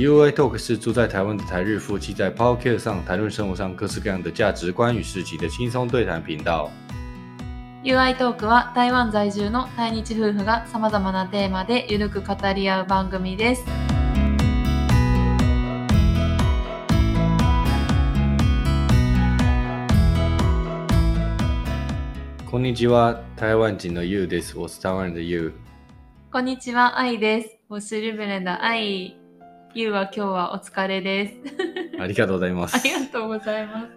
UI Talk 是住在台湾的台日夫妻在 Podcast 上谈论生活上各式各样的价值观与事情的轻松对谈频道。UI トークは台湾在住の対日夫婦が様々なテーマでゆるく語り合う番組です。こんにちは，台湾人的 You です。我是台湾人的 You。こんにちは、愛です。我是日本人的愛。ゆうは今日はお疲れで す。ありがとうございまあす。りがとうございます。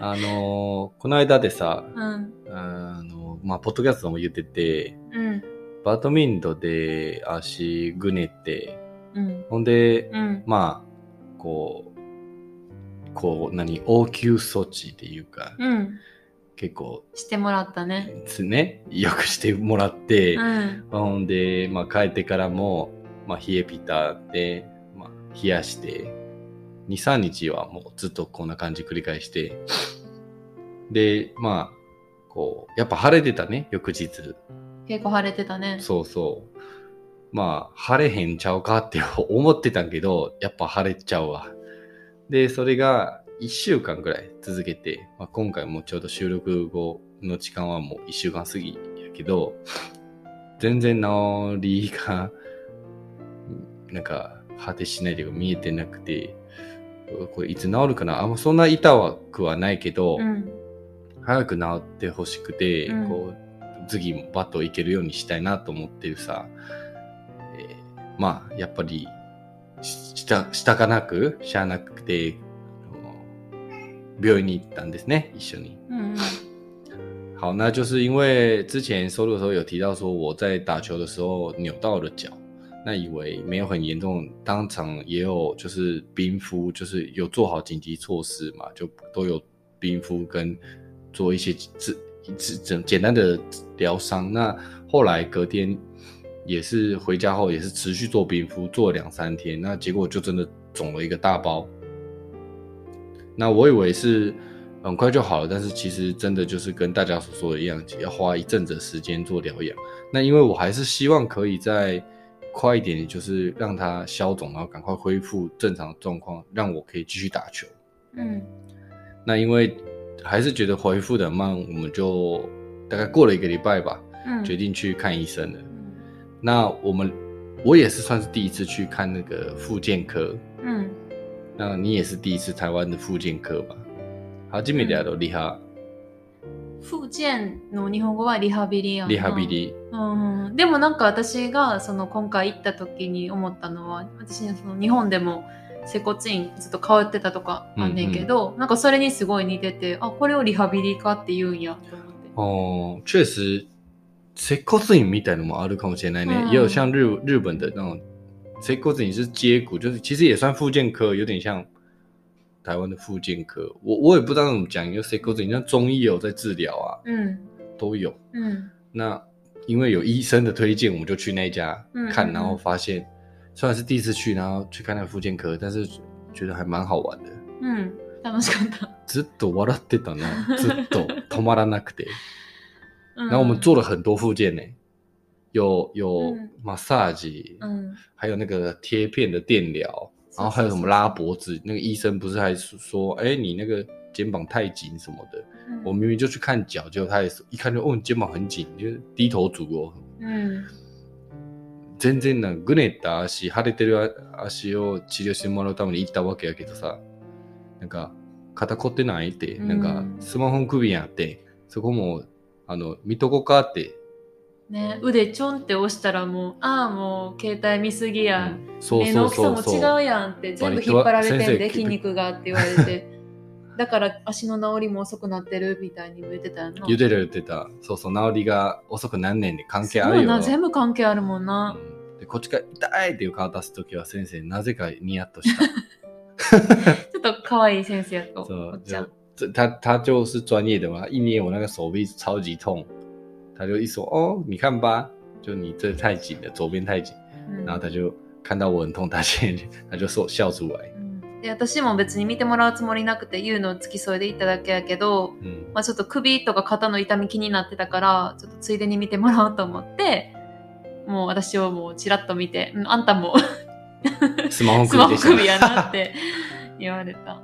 あのーこの間でさ、うん。あのまあ、ポッドキャストも言ってて、うん。バドミントンで足ぐねって、うん。ほんで、うん。まあ、こう、こう、何、応急措置っていうか、うん。結構、してもらったね。つね、よくしてもらって、うん。まあほんで、まあ、帰ってからも、まあ、冷えピタで、まあ、冷やして、2、3日はもうずっとこんな感じ繰り返して、で、まあ、こう、やっぱ晴れてたね、翌日。結構晴れてたね。そうそう。まあ、晴れへんちゃうかって思ってたけど、やっぱ晴れちゃうわ。で、それが1週間ぐらい続けて、まあ、今回もちょうど収録後の時間はもう1週間過ぎやけど、全然治りが、なんか、果てしないというか見えてなくて、これいつ治るかな？あんまそんな痛くはないけど、うん。早く治ってほしくて、うんこう次もバットいけるようにしたいなと思ってるさ、えーまあやっぱりししたしたかなくしゃあなくて病院に行ったんですね一緒に。うん。好，那就是因为之前收录的时候有提到说我在打球的时候扭到了脚，那以为没有很严重，当场也有就是冰敷，就是有做好紧急措施嘛，就都有冰敷跟做一些治治简简单的疗伤。那后来隔天也是回家后也是持续做冰敷，做了两三天，那结果就真的肿了一个大包。那我以为是很快就好了，但是其实真的就是跟大家所说的一样，要花一阵子时间做疗养。那因为我还是希望可以在快一点，就是让它消肿，然后赶快恢复正常状况，让我可以继续打球。うん。那因为还是觉得恢复的很慢，我们就大概过了一个礼拜吧，うん。决定去看医生了。うん那我们我也是算是第一次去看那个复健科，うん。那你也是第一次台湾的复健科吧？初めてやろリハ 復健の日本語はリハビリやんなリハビ。リ。うんうん、でもなんか私がその今回行った時に思ったのは私その日本でも接骨院ずっと変わってたとかあんねんけど、なんかそれにすごい似ててあこれをリハビリかって言うんやと思って。哦，确实，接骨院みたいのもあるかもしれないね。嗯也有像日日本的那种接骨院是接骨，就是其实也算复健科，有点像台湾的复健科。我我也不知道怎么讲，因为接骨院像中医有在治疗啊，うん都有。うん那因为有医生的推荐，我们就去那一家看，嗯嗯然后发现虽然是第一次去，然后去看那个复健科，但是觉得还蛮好玩的。うん楽しかった。ずっと笑ってたな，ずっと止まらなくて。うん然后我们做了很多附件呢，有有嗯 massage，、うん还有那个贴片的电疗， 然后还有什么拉脖子，那个医生不是还说，哎，你那个肩膀太紧什么的。うん我明明就去看脚，结果他也是一看就，哦，你肩膀很紧，你就低头族哦。うん全然なぐねった足、腫れてる足を治療してもらうために行ったわけやけどさ、なんか、肩凝ってないって、うんなんか、スマホの首やって、そこも、あの、見とこうかって、ね、腕ちょんって押したらもうああもう携帯見すぎや、そう目の大きさもそうそう。そう。違うやんって全部引っ張られてんで筋肉がって言われて。だから足の治りも遅くなってるみたいに言ってたよな言うてる言ってた。そうそう、治りが遅くなんねんで関係あるよ。そうな全部関係あるもんな、うん。でこっちが痛いっていう顔出すときは先生、なぜかニヤッとした。ちょっと可愛い先生やとそうおっちゃん。就这他他就是专业的嘛，一捏我那个手臂超级痛，他就一说哦，你看吧，就你这太紧了，左边太紧，うん然后他就看到我很痛，他先 他就说笑出来，私も別に見てもらうつもりなくて言うの付き添いで行っただけやけど、嗯まあ、ちょっと首とか肩の痛み気になってたからちょっとついでに見てもらおうと思ってもう私をもうちらっと見て、うんあんたも。スマホ首やなって言われた。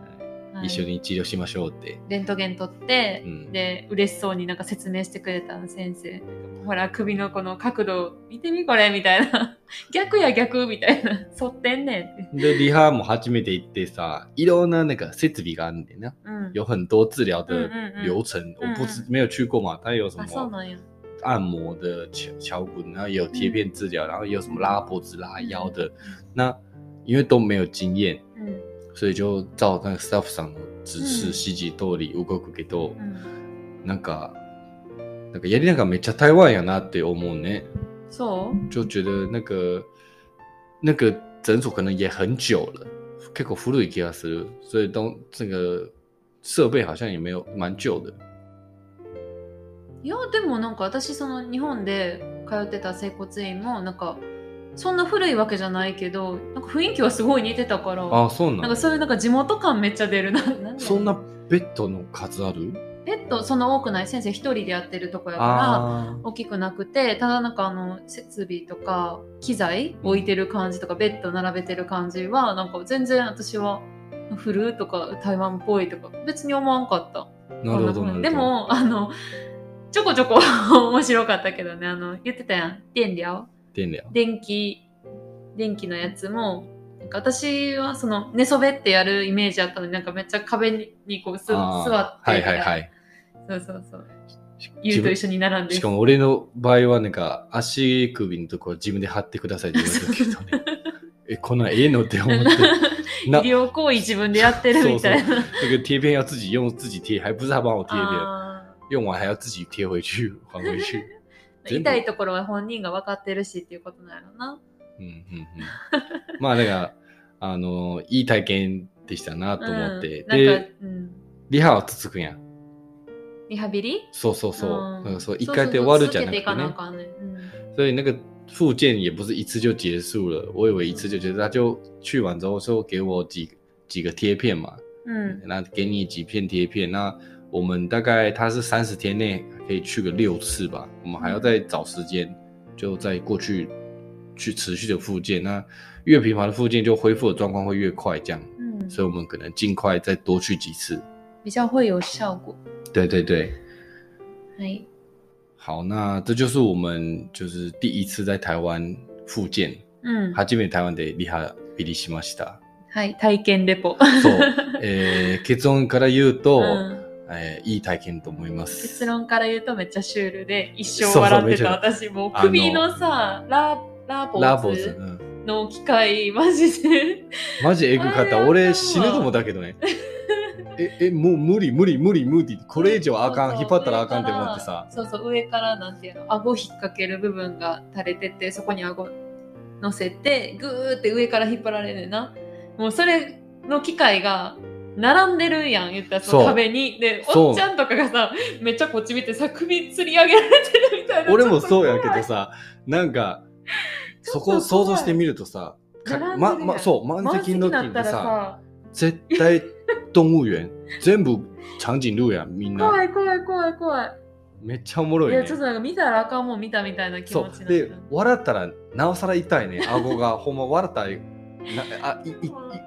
はい一緒に治療しましょうって。レントゲン取って、うんで、嬉しそうになんか説明してくれたの先生。ほら、首のこの角度、見てみこれみたいな。逆や逆みたいな。反ってんねんって。で、リハも初めて行ってさ、いろんな那个設備があるんでな。うん。有很多治疗的流程，嗯我不知没有去过嘛，它有什あ、そう么なんや。按摩的敲敲骨，然后也有贴片治疗，然后也有什么拉脖子、拉腰的。那因为都没有经验，うん。所以就照那个 staff 上的指示、嗯指示通り動くけど、うん。なんかなんかやりながらめっちゃ台湾やなって思うね。そう？就觉得那个那个诊所可能也很久了，結構古い気がする，所以都这个设备好像也没有蛮旧的。いや、でもなんか私、その日本で通ってた整骨院も、なんか、そんな古いわけじゃないけど、なんか雰囲気はすごい似てたから、あ、そうなのなんかそういうなんか地元感めっちゃ出るな。なんそんなベッドの数ある？ペットそんな多くない。先生一人でやってるとこやからあ大きくなくてただなんかあの設備とか機材置いてる感じとか、ベッド並べてる感じはなんか全然私は古とか台湾っぽいとか別に思わんかった。ーなるほどなるほど。で、もあのちょこちょこ 面白かったけどね。あの言ってたやん。電療電療。電気電気のやつもなんか私はその寝そべってやるイメージあったのになんかめっちゃ壁にこうす座ってはいはいはい。そうそうそう。ゆうと一緒に並んで。しかも俺の場合はなんか足首のところ自分で貼ってくださいって言われたけどね。え、こんなんええのって思って。那医療行為自分でやってるみたいな。那个贴片要自己用自己贴，还不是他帮我贴的，あ用完还要自己贴回去还回去。ー痛いところは本人が分かってるしっていうことなんやろな。うんうんうん。まあだからあのいい体験でしたなと思って、うん、でか、うん、リハは続くんや。リハビリ？そうそうそう。んだからそう一回で終わるじゃなくてね。ねん。所以那个复健也不是一次就结束了，我以为一次就结束，他就去完之后说给我几几个贴片嘛，うん。那给你几片贴片，那我们大概他是三十天内可以去个六次吧，我们还要再找时间，就再过去去持续的复健，那越频繁的复健就恢复的状况会越快，这样，うん。所以我们可能尽快再多去几次。比较会有效果。对对对，はい。好，那这就是我们就是第一次在台湾复健，うん。初めて台湾でリハビリしました。はい。体験レポ。そう、えー結論から言うと、うん えーいい体験と思います。結論から言うとめっちゃシュールで一生笑ってた私も首のさララボラボズ、ーズうんの機械マジでマジエグかった。俺死ぬと思ったけどね。え、え、もう無理無理無理無理。これ以上あかん。引っ張ったらあかんって思ってさ。そうそう上からなんていうの？顎引っ掛ける部分が垂れててそこに顎乗せてグーって上から引っ張られるなもうそれの機械が並んでるやん言ったらその壁に。でおっちゃんとかがさめっちゃこっち見てさ首吊り上げられてるみたいな。俺もそうやけどさ、なんか、そこちょっと怖い。想像してみるとさ、ま、ま、そう、満席の時にさ、絶対動物園、全部長颈鹿やん、みんな。怖い怖い怖い怖い。めっちゃおもろいね。いやちょっ。となんか見たらあかんもん見たみたいな気持ちで笑ったらなおさら痛いね。顎がほんま笑ったらなあいいい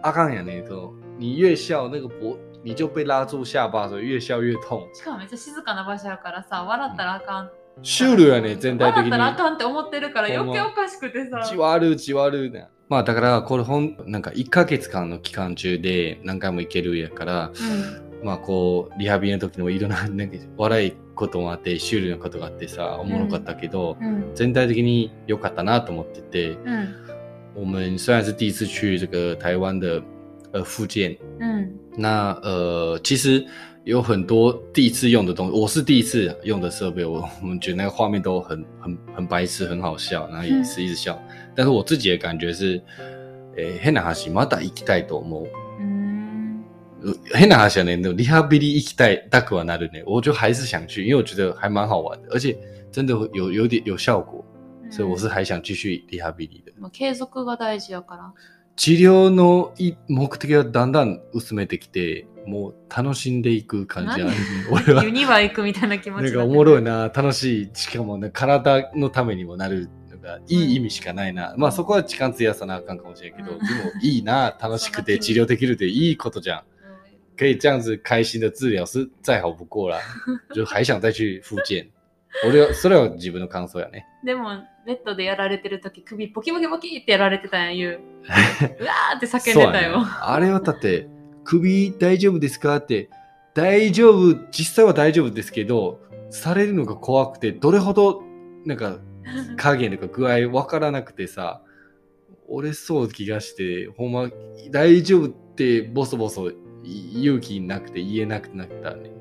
あかんやねそう你越笑那个脖你就被拉住下巴所以越笑越痛。しかもめっちゃ静かな場所やからさ笑ったらあかん。シュールやね全体的に。笑ったらあかんって思ってるから余計おかしくてさ。じわるじわるねまあだからこれほんなんか1ヶ月間の期間中で何回も行けるやからうん。まあこうリハビリの時にもいろんな なんか笑いこともあってシュールなことがあってさおもろかったけど、うん。全体的に良かったなと思ってて。うん。我们虽然是第一次去这个台湾的呃复健，うん那呃其实有很多第一次用的东西，我是第一次用的设备，我我们觉得那个画面都很很很白痴，很好笑，然后也是一直笑。但是我自己的感觉是，诶、変な話まだ行きたいと思う。うん呃変な話はね、でもリハビリ行きたいたくはなるね。我就还是想去，因为我觉得还蛮好玩的，而且真的有有点有效果，所以我是还想继续リハビリ的。ま 治療のい目的がだんだん薄めてきて、もう楽しんでいく感じあるね。俺はユ。ニバ行くみたいな気持ちなんになってかおもろいな、楽しい。しかもね、体のためにもなるか、いい意味しかないな。まあそこは時間費やさなあかんかもしれんけど、うんでもいいな、楽しくて治療できるっていいことじゃん。可以这样子开心的治疗是再好不过啦。就还想再去复健。俺は、それは自分の感想やね。でも、ベッドでやられてる時首ボキボキボキってやられてたんや、言う。うわーって叫んでたよ。ねあれはだって、首大丈夫ですかって、大丈夫、実際は大丈夫ですけど、されるのが怖くて、どれほど、なんか、加減とか具合わからなくてさ、折れそう気がして、ほんま、大丈夫ってボソボソ勇気なくて言えなくなったね。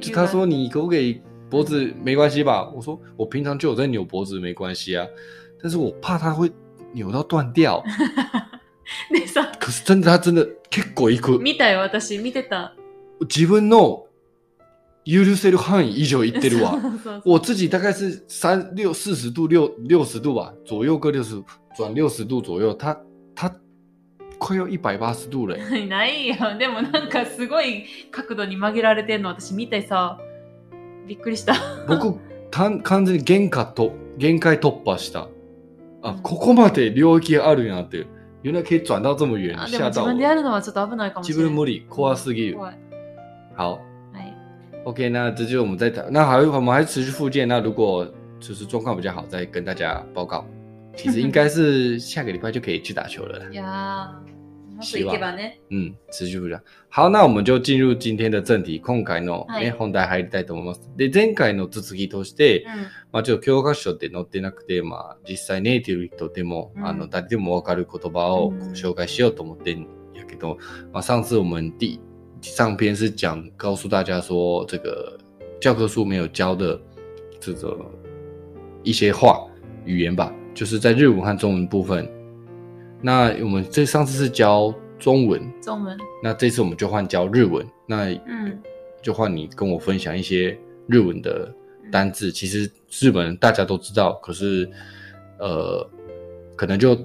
就他说你可不可以脖子没关系吧？我说我平常就有在扭脖子，没关系啊。但是我怕它会扭到断掉。でさ、可是真的，它真的結構いく。見たよ、私。見てた。自分の許せる範囲以上いってるわ。我自己大概是三六四十度六六十度吧，左右各六十转六十度左右，它它快要一百八十度了欸。ないよ。でもなんかすごい角度に曲げられてんの私見てさ、びっくりした。僕完完全に限界と限界突破した。あ、うんここまで領域あるんやなって。原来可以转到这么远，あで自分で。やるのはちょっと危ないかもしれない。自分無理，怖すぎる。怖い。好はい。，OK，那这就是我们在谈，那还我们还是持续复健。那如果就是状况比较好，再跟大家报告。其实应该是下个礼拜就可以去打球了啦。いやー、もっといけばね。嗯，持续不了。好，那我们就进入今天的正題。今回のはいね、本題入りたいと思います。で、前回の続きとして、うん。まあちょっと教科書って載ってなくて、まあ実際ネイティブの人でも、うんあの、誰でもわかる言葉をうん紹介しようと思ってんやけど、まあ上次我们第上篇是讲告诉大家说，这个教科书没有教的这个一些话语言吧，就是在日文和中文部分。那我们这上次是教中文，中文。那这次我们就换教日文，那うん。就换你跟我分享一些日文的单字。其实日本人大家都知道，可是呃，可能就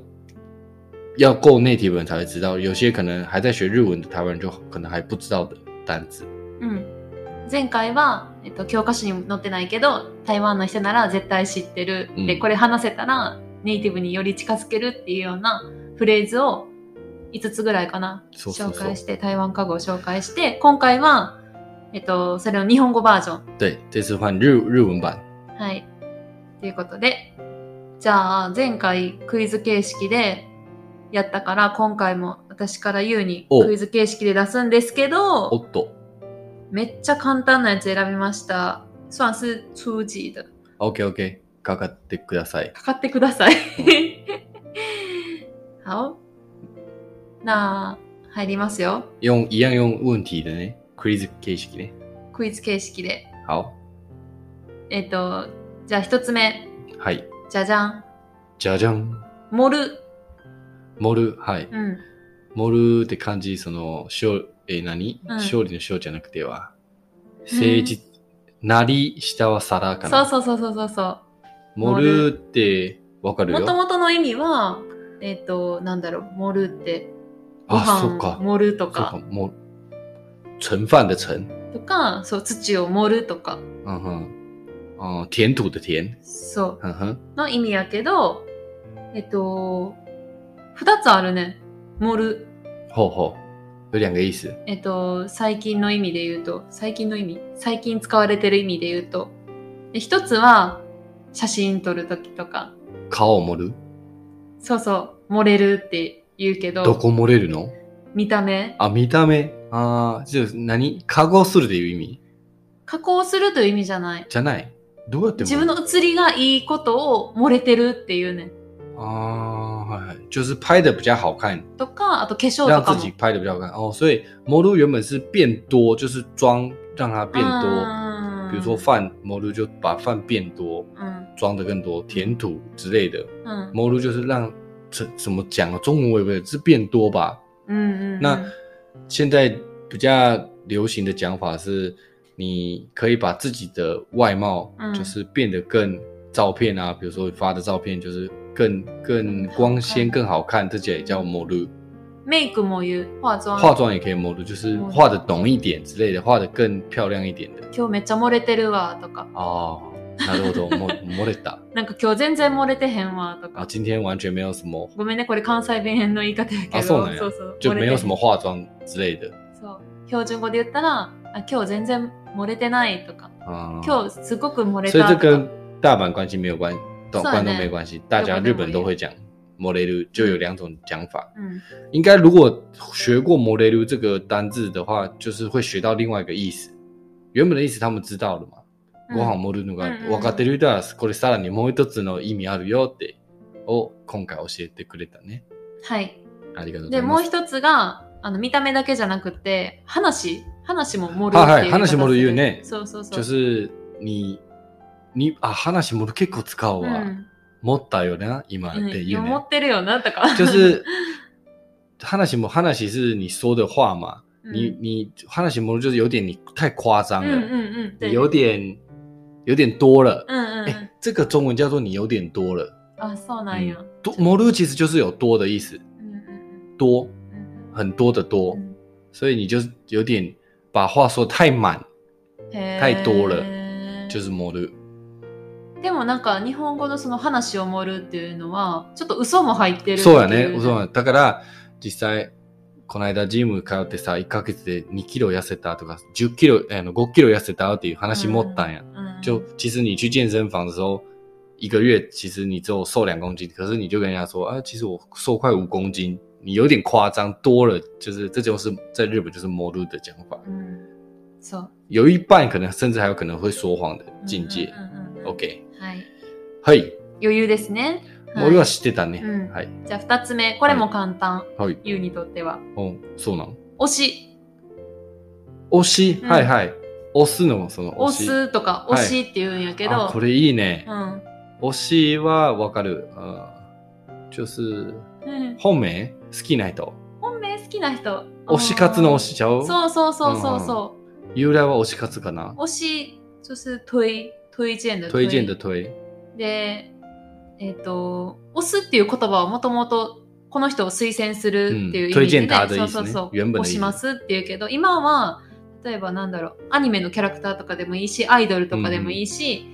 要够内体人才会知道，有些可能还在学日文的台湾人就可能还不知道的单字。うん。前回は、えっと、教科書に載ってないけど、台湾の人なら絶対知ってる。うんで、これ話せたら、ネイティブにより近づけるっていうような フレーズを5つぐらいかな。紹介して、台湾家語を紹介して、今回は、えっと、それの日本語バージョン。对，这次换日日文版。はい。ということで、じゃあ、前回クイズ形式でやったから、今回も私から言うにおクイズ形式で出すんですけおど、っとめっちゃ簡単なやつ選びました。算是初级的。，OK OK，かかってください。かかってください。好？那、入りますよ。用一样用问题的呢，quiz 形式ね。クイズ形式で。好，えっ、と、じゃあ一つ目。はい。じゃじゃん。じゃじゃん。盛る。盛る、はい。うん。盛るって漢字、その、勝、えー何、うん勝利の勝じゃなくては、政治、なり、下は皿かな。そうそうそうそうそうそう。盛るってわかるよ。もともとの意味は、えっ、と、なんだろう、盛るって、ごあ、そっ飯か。盛るとかか、、も盛飯的盛。とか、そう、土を盛るとか、嗯哼。哦、填土的填。そ。う、の意味やけど、えっ、と、二つあるね。盛る。ほうほう。有两个意思。えっ、と、最近の意味で言うと、最近の意味？最近使われてる意味で言うと、で一つは、写真撮るときとか、顔を盛る？そうそ漏れるって言うけど。どこ漏れるの？見た目？あ、見た目？ああ、じゃ何？加工するという意味？加工するという意味じゃない。じゃない？どうやって自分の写りがいいことを漏れてるっていうね。ああ、はいはい。就是拍的比较好看。とか、あと化粧とかも。让自己拍的比较好看。哦，所以魔露原本是变多，就是妆让它变多。嗯、比如说饭，魔露就把饭变多，嗯，装的更多，填土之类的。嗯，魔露就是让怎怎么讲啊？中文我也不会是变多吧？嗯嗯，那现在比较流行的讲法是，你可以把自己的外貌嗯就是变得更照片啊，比如说发的照片就是更更光鲜、更好看，这些也叫模รู。メイクも言う化妆。化妆也可以模รู，就是画的浓一点之类的，画的更漂亮一点的。今日めっちゃ盛れてるわとか。哦， なるほど。も漏れた。なんか今日全然漏れてへんわと啊，か。今天完全没有什么，ごめんね、これ関西弁の言い方やけど。あそうなんやそうそう就没有什么漏れて化妆之类的。そう。標準語で言ったら、あ今日全然漏れてないとか。啊，今日すごく漏れたとか。这跟大阪关系没有关，关东呢没关系，大家日本都会讲。モレル就有两种讲法，うん。应该如果学过モレル这个单字的话，就是会学到另外一个意思。原本的意思他们知道了嘛？うんご飯盛るのが分かってる人は、これさらにもう一つの意味あるよって、を今回教えてくれたね。はい。ありがとうござで、います。もう一つが、あの、見た目だけじゃなくて、話話も盛るっていう言い方話盛る言うねそうそうそう。就是你你啊，話盛る結構使ううわ。ん。持ったよな、今うんって言うね。持ってるよな、とか。就是話も話是你说的话嘛，うん你你話盛る就是有点你太夸张うん了，うんうん。对你有点有点多了。うんうんう哎、ん。这个中文叫做你有点多了。あ、そうなんや。多盛る其实就是有多的意思，うんうん多うん很多的多う，ん所以你就有点把话说太满，太多了就是盛る。でもなんか日本語のその話を盛るっていうのは、ちょっと嘘も入ってるそうやね。そうやだから、実際、この間ジム通ってさ、1ヶ月で2キロ痩せたとか、10キロ、あの5キロ痩せたっていう話持ったんや。うん就其实你去健身房的时候，一个月其实你只有瘦两公斤，可是你就跟人家说，啊，其实我瘦快五公斤，你有点夸张，多了，就是这就是在日本就是的讲法，うんそう。有一半可能甚至还有可能会说谎的境界。うんうんうんうん OK，はい。はい。余裕ですね。モルは知ってたね。うんはい。じゃあ二つ目。これも簡単。はい。言うにとっては。おそうなの？推し。推し、うんはいはい。押すのその推推し。すとか推しって言うんやけど。あ、これいいねう。ん。推しはわかる。呃就是うん本命好きな人。本命好きな人。推し活の推しちゃう？そうそうそうそうそ由来は推し活かな？う。推し、就是推、推荐的推荐的推。で、えっ、と、推すっていう言葉はもともとこの人を推薦するっていう意味で、うん推薦他的意思ねそうそうそう。原本的意思推しますっていうけど、今は、例えばなんだろう、アニメのキャラクターとかでもいいし、アイドルとかでもいいし、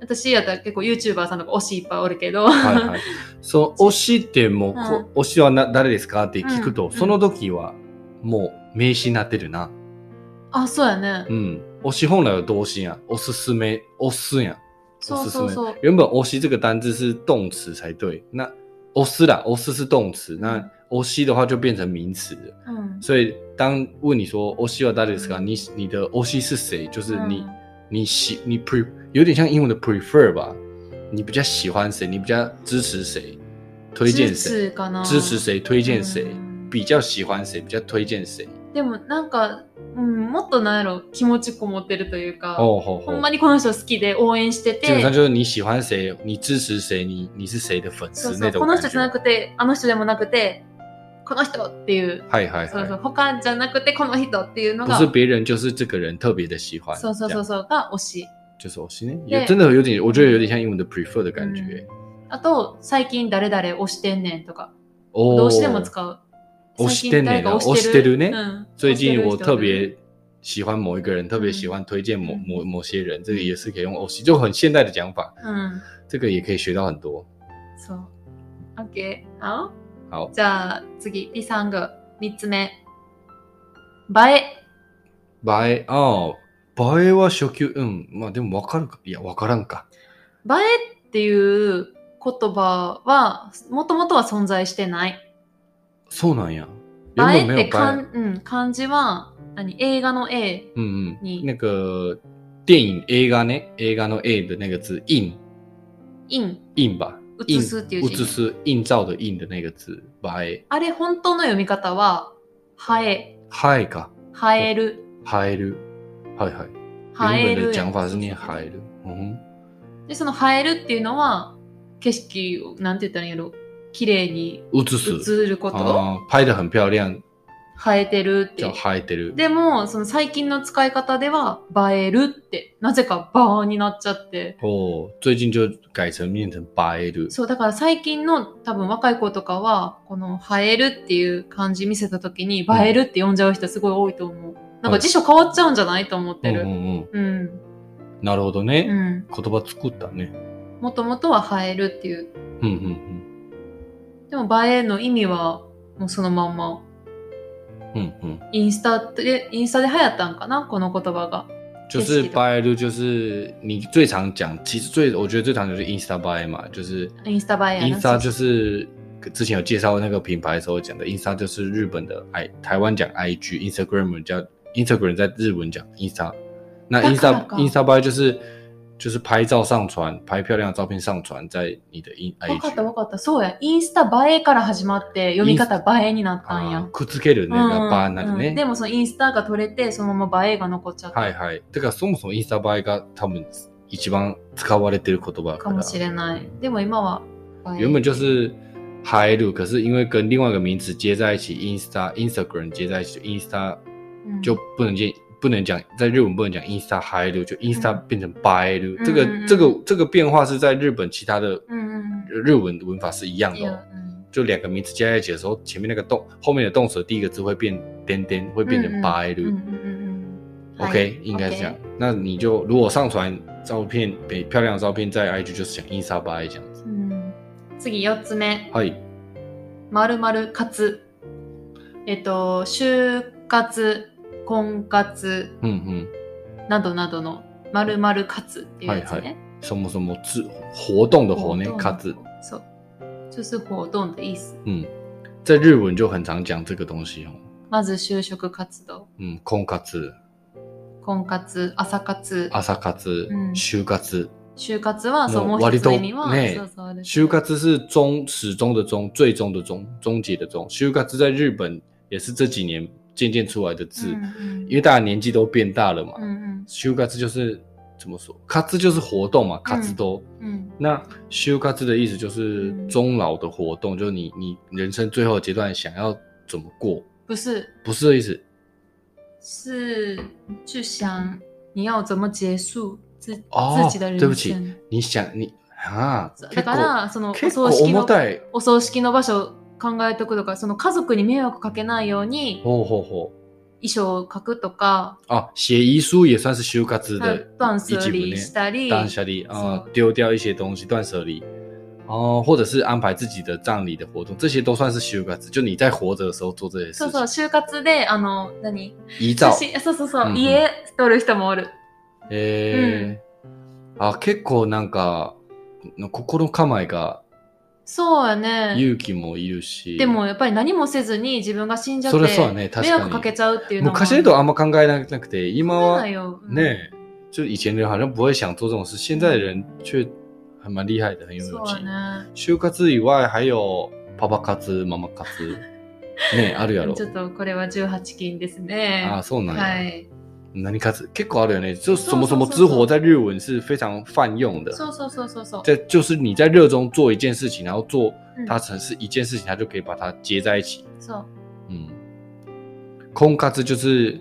私やったら結構 YouTuber さんとか推しいっぱいおるけど、はいはい。その推しってもう、こう推しはな誰ですかって聞くと、うんその時はもう名詞になってるな。あ、そうやねう。ん。推し本来は動詞やん。おすすめ、押すやん。そうそうそう。原本“押し”这个单字是动词才对，那“押す”啦，“押す”是动词，那“押し”的话就变成名词了。うん。所以当问你说“押しは誰ですか”，你你的“押し”是谁？就是你、うん你喜你 pre 有点像英文的 prefer 吧？你比较喜欢谁？你比较支持谁？推荐谁？支持谁？推荐谁？うん比较喜欢谁？比较推荐谁？でもなんか、うん、もっとなんやろ、気持ちこもってるというか、ほんま！にこの人好きで応援して基本上て、就是你喜欢谁，你支持谁，你你是谁的粉そうそう、この人じゃな觉。くて、あの人でもなくて、この人っていう、嗨嗨嗨そうそう、！他じゃなくてこの人っていうのが、不是别人，就是这个人特别的喜欢。そうそうそうそう、が推し。就是我心里对有真的有点，我觉得有点像英文的 prefer 的感觉。あと、最近誰々推してんねんとか、哦動詞でも使う。推してんねん推してるねうん最近我特别喜欢某一个人，特别喜欢推荐某嗯某某些人，这个也是可以用欧西，就很现代的讲法，うん。这个也可以学到很多。そう。OK。好。好，じゃあ、次、第三个、三つ目。映え。映え哦，映えは初級、うん、まあでもわかるか、いやわからんか。映えっていう言葉は、もともとは存在してない。そうなんや。映えって原本没有映漢,、え。うん、漢字は、何？映画の A。嗯你嗯，那个电影映画ね、映画の A 的那个字，印印。印吧，映すっていう字。映す映照的映的那个字，映え。あれ、本当の読み方は、映え。はえか。映える。映える。はいはい。映える。原本的讲法是念映える。うん。で、その映えるっていうのは、景色を、なんて言ったらいいんやろ。綺麗に映す。映ること。あ拍得很漂亮，映えてるって叫。映えてる。でも、その最近の使い方では、映えるって、なぜかバーになっちゃって。哦，最近就改成念成映える。そう、だから最近の多分若い子とかは、この映えるっていう漢字見せた時に、映えるって呼んじゃう人すごい多いと思う。なんか辞書変わっちゃうんじゃないと思ってる。うんうんうん。うん。なるほどうね。ん。言葉作ったね。もともとは映えるっていう。うんうんでも映えの意味はもうそのまんま。嗯嗯，インスタで、インスタで流行ったんかな？この言葉が。就是拜路，就是你最常讲，其实最我觉得最常就是 Insta 嘛，就是就是之前有介绍那个品牌的时候讲的，Insta 就是日本的 i，台湾讲 IG，Instagram 叫 Instagram 在日文讲 Insta，那就是就是拍照上传，拍漂亮的照片上传在你的 in わかったわかった。そうや。インスタ映えから始まって読み方映えになったんや啊。くっつける那个バーなうんりね。でもそのインスタが取れて、そのまま映えが残っちゃった。はいはい。だからそもそもインスタ映えが多分一番使われてる言葉だからかも。しれない。でも今は映え。原本就是海路，可是因为跟另外一个名词接在一起，Insta、Instagram 接在一起，就 Insta うん就不能见不能讲，在日文不能讲 Insta 海路，就 Insta 嗯变成 by 路。这个嗯嗯这个这个变化是在日本其他的うんうん日文文法是一样うん。いや的哦。うん就两个名词加在一起的时候，前面那个动后面的动词的第一个字会变点点，会变成嗯嗯 by 路。うんうんうんうん。 OK，应该是这样。那你就如果上传照片，漂漂亮的照片在 IG 就是讲 Insta by 这样子。うん次4つ目。はい。 まるまる活。えっと、就活、 婚活嗯嗯。などなどのまるまる活っていうやつね。はいは什么什么字活动的活呢活？动卡字，そう。就是活動的意思。嗯，在日文就很常讲这个东西哦。まず就職活動、嗯，空卡字、婚活、朝活。朝卡字うん、就活字。就活は、そう、もう一つ意味は、ねそうそう就活是终始终的终，最终的终，终结的终。就活在日本也是这几年渐渐出来的字，うんうん因为大家年纪都变大了嘛。うんうん就活就是怎么说？卡字就是活动嘛，卡字都。うん那修卡字的意思就是嗯终老的活动，就是你你人生最后阶段想要怎么过，不是，不是这意思。是去想你要怎么结束自、哦自己的人对不起生。你想你啊，だから、そのお結構葬式の重たい。お葬式の場所を 考えておくとか、その家族に迷惑かけないようにほうほうほう。衣装を書くとか、啊，写遗书也算是修卡字的断捨離呢。したり、断舍离啊そう，丢掉一些东西，断舍离。哦，或者是安排自己的葬礼的活动，这些都算是修卡字。就你在活着的时候做这些事そうそう、情，就活で、あの、何？遗照写。真そうそうそう、うん家撮る人もおる。えーあ、結構なんか、心構えがそうやね。勇気もいるし。でもやっぱり何もせずに自分が死んじゃって、それそう迷惑かけちゃうっていうのも。昔の人はあんま考えなくて、今はね、就以前的人好像不会想做这种事，现在的人却还蛮厉害的，很有勇气。就活以外还有パパ活、ママ活。ね、あるやろち。ょっとこれは18金ですね。あ、そうなんや。はい。何活結構あるよね。就そう什么什么之活在日文是非常泛用的。そうそうそうそうそう。这就是你在热衷做一件事情，然后做うん它成是一件事情，它就可以把它接在一起。そう。嗯，空卡字就是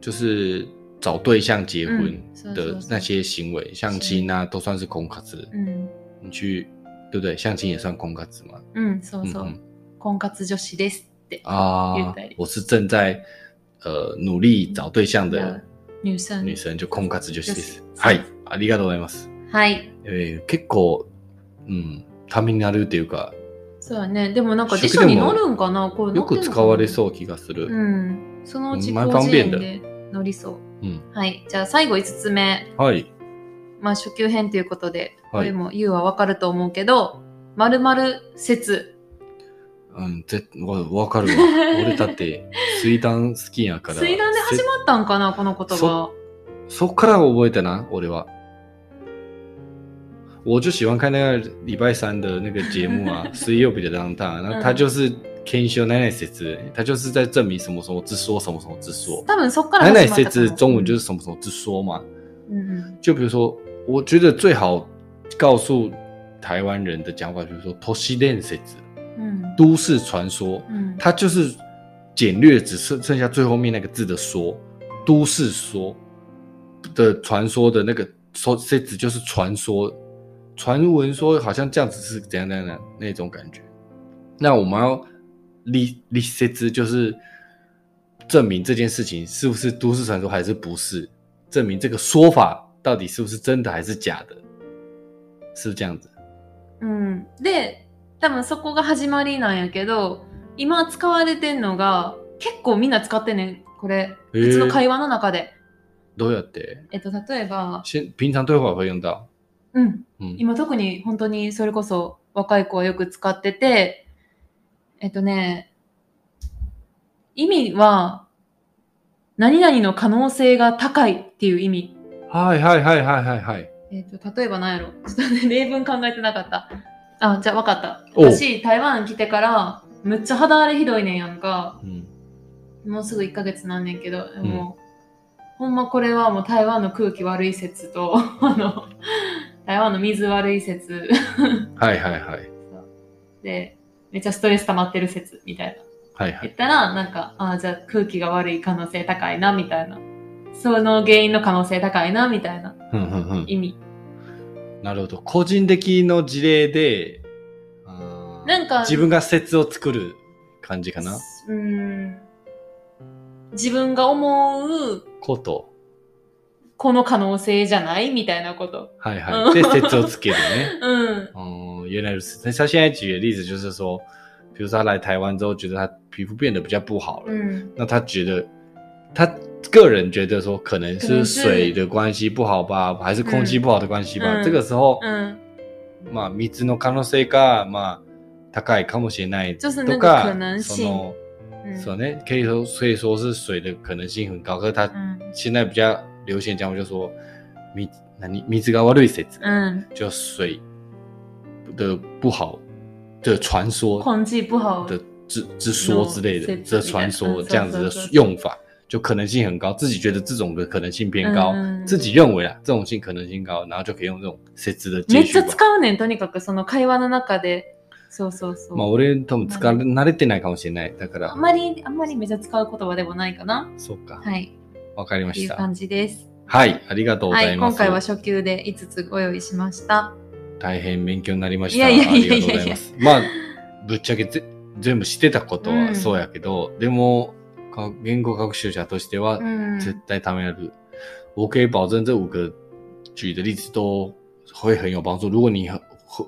就是找对象结婚嗯是是是的那些行为，相亲啊都算是空卡字。うん。你去对不对？相亲也算空卡字嘛？うん、そうそう。嗯婚活女子ですって啊言ったり，我是正在 呃努力找对象的女生。女生，就空卡字就是です。はい、ありがとうございます。はい。えー、結構うんためになるっていうかそうやね。でもなんか辞書に載るんかな？これ載よく使われそう気がする。うん。そのうち蛮広辞苑で載りそう。うんはい。じゃあ最後5つ目。はい。まあ初級編ということで、こはいれも言うはわかると思うけど、〇〇説。うん、ぜわわかるわ。俺だって水弾好きやから。水弾で始まったんかなこの言葉。そそっから覚えたな、俺は。我就喜欢看那个礼拜三的那个节目啊，水曜日的当大，然后他就是検証奶奶説，他就是在证明什么什么之说，什么什么之说。多分そっから奶奶始まったかな説中文就是什么什么之说嘛。うんうん就比如说，我觉得最好告诉台湾人的讲法，比如说都市伝説，うん都市传说，うん它就是简略只剩剩下最后面那个字的说，都市说的传说的那个说这字就是传说，传闻说好像这样子是怎样怎样的那种感觉。那我们要立立这字就是证明这件事情是不是都市传说还是不是，证明这个说法 到底是不是真的还是假的，是不是这样子？うん。 で、多分そこが始まりなんやけど、今使われてんのが、結構みんな使ってんねん、これ。えー普通の会話の中で。どうやって？えっと、例えば、先平常对话会用到。うん。嗯，今特に本当にそれこそ若い子はよく使ってて、えっとね、意味は、何々の可能性が高いっていう意味。はいはいはいはいはいはい。えっと、例えば何やろちょっとね、例文考えてなかった。あ、じゃあ分かった。お私、台湾来てから、むっちゃ肌荒れひどいねんやんか。嗯もうすぐ1ヶ月なんねんけど、もう、ほんまこれはもう台湾の空気悪い説と、あの、台湾の水悪い説はいはいはいで、めっちゃストレス溜まってる説みたいな。はいはい。言ったら、なんか、ああ、じゃあ空気が悪い可能性高いな、みたいな。その原因の可能性高いな、みたいなうんうんうん。意味。なるほど。個人的の事例で、なんか自分が説を作る感じかな？うーん。自分が思う、こと。この可能性じゃない？みたいなこと。はいはい。で、説をつけるね。うん。哦，原来如此。那他现在举的例子就是说，比如说他来台湾之后，觉得他皮肤变得比较不好了，うん。那他觉得他个人觉得说，可能是可能是水的关系不好吧，还是空气不好的关系吧？嗯这个时候，うん。まあ水の可能性がまあ高いかもしれない就是那个とか可能性そのうん。そうね，可以说所以说是水的可能性很高，可是他うん。现在比较流行讲法就说水何水が悪い説。うん。就水的不好的传说空气不好。的之之说之类的嗯这传说嗯这样子的是是是用法， 就可能性很高，自己觉得这种的可能性偏高，嗯自己认为啊这种性可能性高，然后就可以用这种説的めっちゃ。使うねん、とにかくその会話の中で。そうそうそう。まあ俺多分使わ慣れてないかもしれない。だからあんまり、あんまりめっちゃ使う言葉でもないかな。そうか。はい。わかりました。いう感じです。はい、ありがとうごはい、ざいます。今回は初級で5つご用意しました。大変勉強になりました。いやいやいやいやまあ、ぶっちゃけぜ全部知ってたことはそうやけど、でも、か言語学習者としてはうん。絶対ためらる。我可以保证这五个举的例子都会很有帮助。如果你很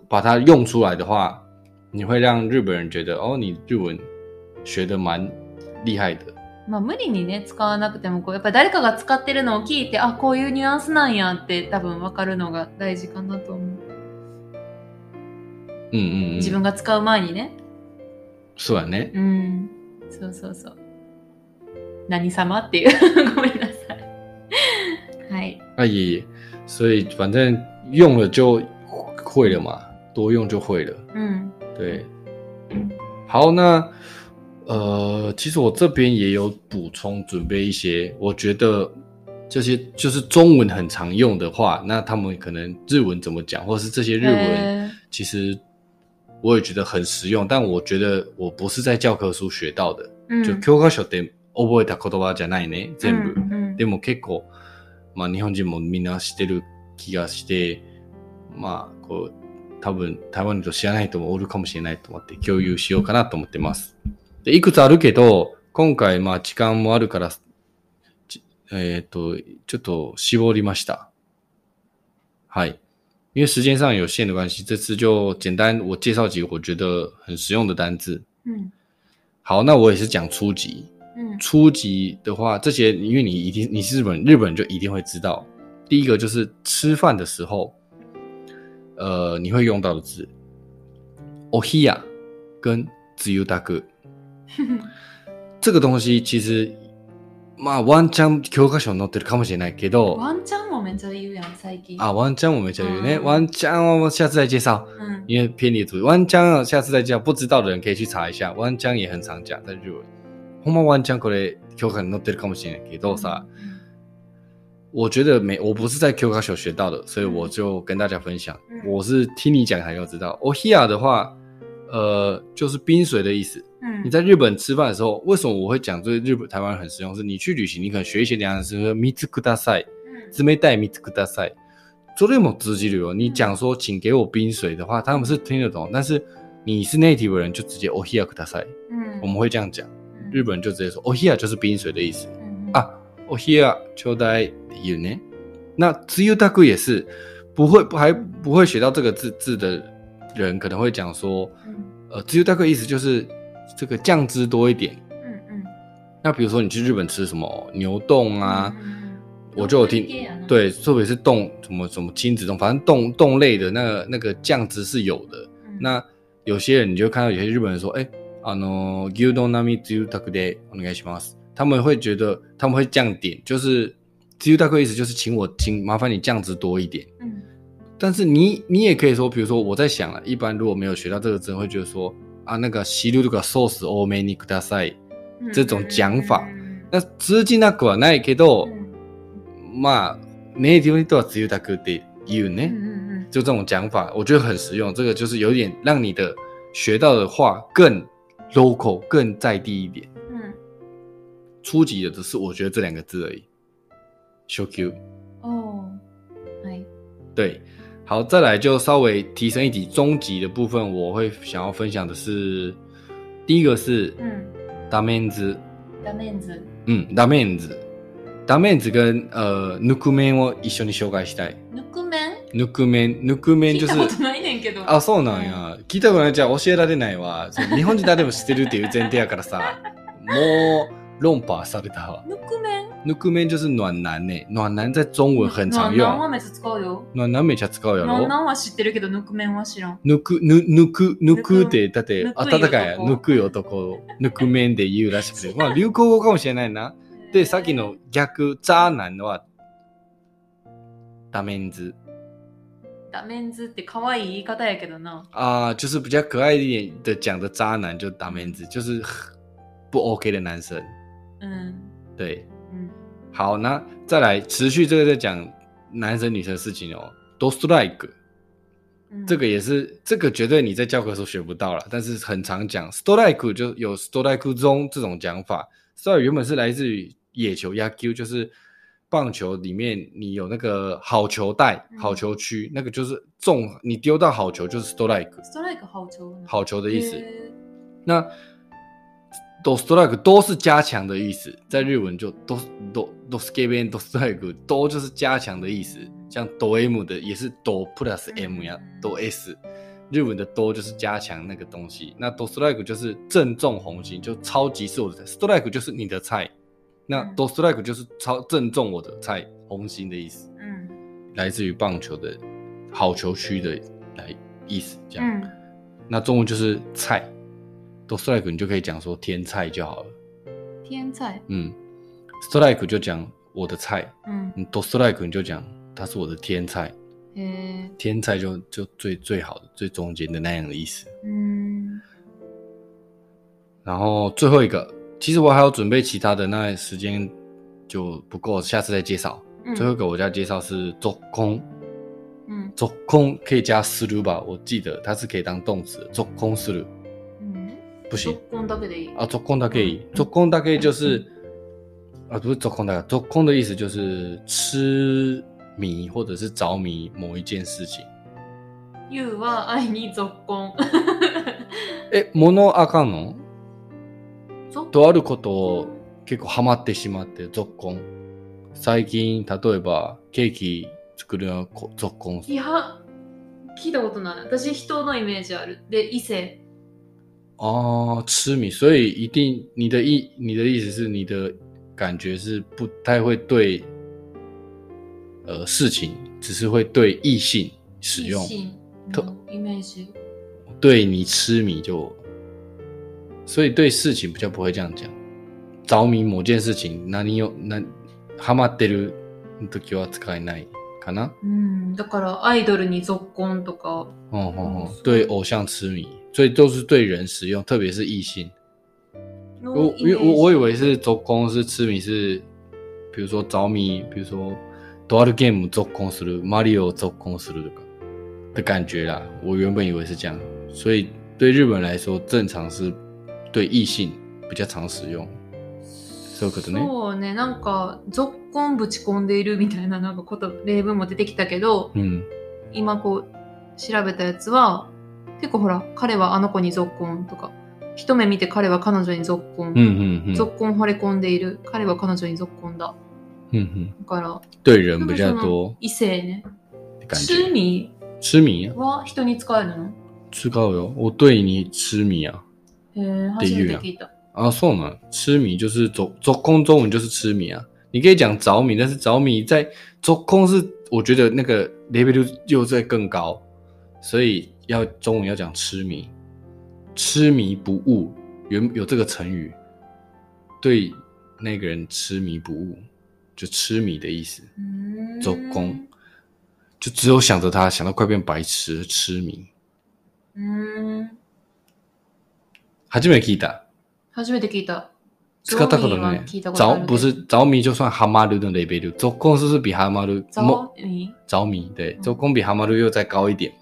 把它用出来的话，你会让日本人觉得哦，你日文学的蛮厉害的。まあ無理にね、使わなくても、こう、やっぱり誰かが使ってるのを聞いて、あ、こういうニュアンスなんやって多分分かるのが大事かなと思う。うんうんうん。自分が使う前にね。そうやね。うん。そうそうそう。何様っていう。ごめんなさい。はい。啊也，所以反正用了就会了嘛，多用就会了。うん。对，好，那呃，其实我这边也有补充，准备一些，我觉得这些就是中文很常用的话，那他们可能日文怎么讲，或者是这些日文，へー其实我也觉得很实用，但我觉得我不是在教科書学到的，うん。就教科書で 覚えた言葉じゃないね、全部。うんうんでも結構、まあ日本人もみんな知ってる気がして、まあこう、多分台湾の人知らない人もおるかもしれないと思って共有しようかなと思ってます。で、いくつあるけど、今回まあ時間もあるから、ちえっ、と、ちょっと絞りました。はい。因为时间上有限的关系，这次就简单我介绍几个我觉得很实用的单字。うん。好，那我也是讲初级，うん。初级的话，这些因为你一定你是日本人日本人就一定会知道。第一个就是吃饭的时候，呃，你会用到的字おひや跟つゆだく。这个东西其实，まあワンチャン教科書に載ってるかもしれないけど、ワンチャンもめっちゃ言うやん、最近。啊，ワンチャン我们讲有呢，嗯ワンチャン我们下次再介绍。うん。因为偏离主题，湾江下次再讲，不知道的人可以去查一下，湾江也很常讲在日文。 ほんま湾江これ教科に載ってるかもしれないけどさ，我觉得没，我不是在 Q 卡小学到的，所以我就跟大家分享。嗯我是听你讲才要知道。o h i a 的话，呃，就是冰水的意思。うん。你在日本吃饭的时候，为什么我会讲对日本台湾人很实用？是你去旅行，你可能学一些两样是说水ください。うん冷たい水ください。それも通じるよ。你讲说请给我冰水的话，他们是听得懂，但是你是 native 人就直接おひやください。うん。我们会这样讲，うん日本人就直接说おひや就是冰水的意思うん啊。おひやちょうだいって言うね。 那自由大哥也是不会不还不会学到这个字字的人，可能会讲说，うん呃，自由大哥意思就是这个酱汁多一点。うんうん那比如说你去日本吃什么牛冻啊，うんうんうん我就有听肉系やな对，特别是冻什么什么亲子冻，反正冻冻类的那个那个酱汁是有的。うん那有些人你就看到有些日本人说，哎、 あの牛丼並み自由大でお願いします。他们会觉得他们会这样点，就是自由大哥意思就是请我请麻烦你酱汁多一点。うん但是你你也可以说，比如说我在想啊，一般如果没有学到这个字，会觉得说啊那个西路这个 sauce 多めにください。うん这种讲法うんうん那通じなくはないけどう、んまあネイティブの人は自由大哥って言うね。うんうんうん就这种讲法，我觉得很实用。这个就是有点让你的学到的话更 local、更在地一点。うん初级的只是我觉得这两个字而已。show Q，おーはい对，好，再来就稍微提升一级，中级的部分我会想要分享的是，第一个是うん大面子，ダメンズ嗯，大面子，大面子跟呃ぬくめんを一緒に紹介したい。ぬくめんぬくめん、ぬくめん就是 けどあ、そうなんや。聞いたことないじゃあ教えられないわ。日本人誰でも知ってるっていう前提やからさ、もう論破されたわ。ぬくめんぬくめん就是暖男ね。暖男在中文很常用。なんはめっちゃ使うよ暖男めっちゃ使うやろ？なんなんは知ってるけどぬくめんは知らんぬく、ぬ、ぬく、ぬくって、だって暖かいぬくい男。ぬくめんで言うらしくて。まあ流行語かもしれないな。で、さっきの逆、渣男は、ダメンズ。ダメンズって可愛い言い方やけどな啊、就是比较可爱一点的讲的渣男，就打面子，就是不 OK 的男生。うん对，うん好，那再来持续这个在讲男生女生的事情哦。都 strike，うん这个也是这个绝对你在教科书学不到了，但是很常讲 strike 就有 strike 中这种讲法。strike 原本是来自于野球 yaku，就是 棒球里面你有那个好球带、嗯好球区，那个就是中你丢到好球就是 strike，ストライク好球な好球的意思。へ那 do strike 都是加强的意思，在日文就 do do do s k a b e n do strike 都就是加强的意思，像 do m 的也是 do plus m 呀嗯，do s，日文的 do 就是加强那个东西，那 do strike 就是正中红心，就超级是我的菜，strike 就是你的菜， 那嗯 do strike 就是超正中我的菜红心的意思，ーうん来自于棒球的好球区的来意思，这样。うん那中文就是菜，都 strike 你就可以讲说天菜就好了。天才嗯，strike 就讲我的菜，うん嗯，都 strike 你就讲它是我的天菜，へえ天菜就就最最好的最中间的那样的意思。うん然后最后一个， 其实我还要准备其他的，那时间就不够，下次再介绍。うん最后一个我要介绍是走空，うん走空可以加する吧？我记得它是可以当动词的，走空するうん不行。特攻だけでいい啊，做空大可以，做空大可以就是，啊，不是做空大，做空的意思就是痴迷或者是着迷某一件事情。You は愛に続婚え、物あかんの？続と？あることを結構ハマってしまって続婚。最近、例えばケーキ作るのこ続婚いや聞いたことない。私人のイメージある。で異性哦，痴迷，所以一定你的意你的意思是你的感觉是不太会对呃事情，只是会对异性使用，異性イメージ。对你痴迷就，所以对事情比较不会这样讲。着迷某件事情，那你有那ハマってる時は使えないかな？うんだからアイドルに続婚とか哦哦哦是，对偶像痴迷，所以都是对人使用，特别是异性。の我イメージ因为我我以为是走空是痴迷是，比如说着迷，比如说多尔 game 走空する，马里奥走空するとか的感觉啦。我原本以为是这样，所以对日本来说，正常是 对异性比较常使用。そういうことね。そうねなんか続婚ぶち込んでいるみたいななんかこと例文も出てきたけど嗯今こう調べたやつは結構ほら彼はあの子に続婚とか一目見て彼は彼女に続婚、嗯嗯嗯，続婚惚れ込んでいる彼は彼女に続婚だ嗯哼，だから、对人比较多異性ね。痴。迷痴迷，は人に使えるの吃高油，我对你痴迷啊。へえ、初めて聞いた。啊，算了，痴迷就是走走空中文就是痴迷啊。你可以讲着迷，但是着迷在走空是我觉得那个 level 又在更高，所以要中文要讲痴迷，痴迷不悟，原有这个成语，对那个人痴迷不悟，就痴迷的意思。うーん走空，就只有想着他，想到快变白痴，痴迷。うーん。 初めて聞いた。初めて聞いた。使ったことない着不是着迷，就算哈马鲁的 level，走空是不是比哈马鲁ゾーミ着迷？对，嗯走空比哈马鲁又再高一点嘛。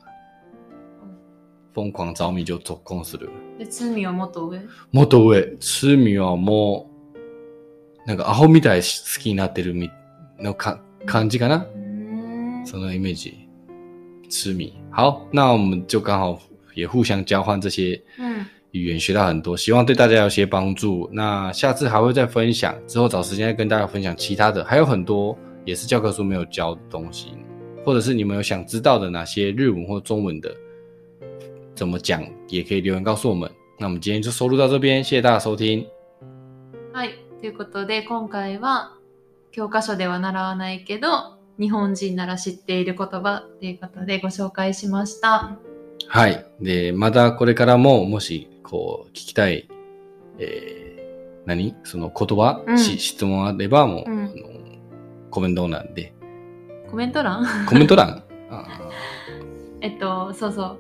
疯狂着迷就走空する。で、罪はもっと上？もっと上、痴迷はもう、なんかアホみたい好きになってるみのか感じかな？そのイメージ。痴迷。好，那我们就刚好也互相交换这些うん。语言学到很多，希望对大家有些帮助。那下次还会再分享，之后找时间再跟大家分享其他的，还有很多也是教科书没有教的东西，或者是你们有想知道的哪些日文或中文的怎么讲，也可以留言告诉我们。那我们今天就收录到这边，谢谢大家收听。はい。ということで、今回は、教科書では習わないけど、日本人なら知っている言葉ということでご紹介しました。はい。で、またこれからも、もし、こう、聞きたい、えー、何？その言葉、うん。し質問あれば、もう、うん。あのコメント欄で。コメント欄？コメント欄？あえっと、そうそう。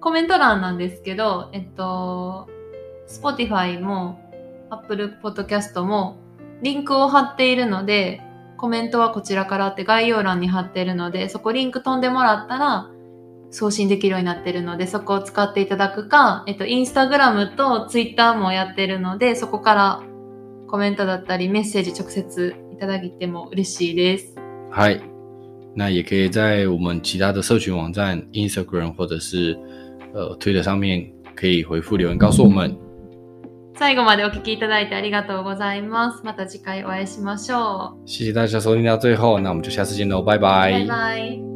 コメント欄なんですけど、えっと、Spotify も Apple Podcast もリンクを貼っているので、コメントはこちらからって概要欄に貼ってるので、そこリンク飛んでもらったら送信できるようになってるので、そこを使っていただくか、えっと、Instagram と Twitter もやってるので、そこからコメントだったりメッセージ直接いただいても嬉しいです。嗨，那也可以在我们其他的社群网站 Instagram 或者是呃 Twitter 上面可以回复留言告诉我们。最後までお聞きいただいてありがとうございます。また次回お会いしましょ谢谢大家收听到最后，那我们就下次见喽，拜う。バイバイ。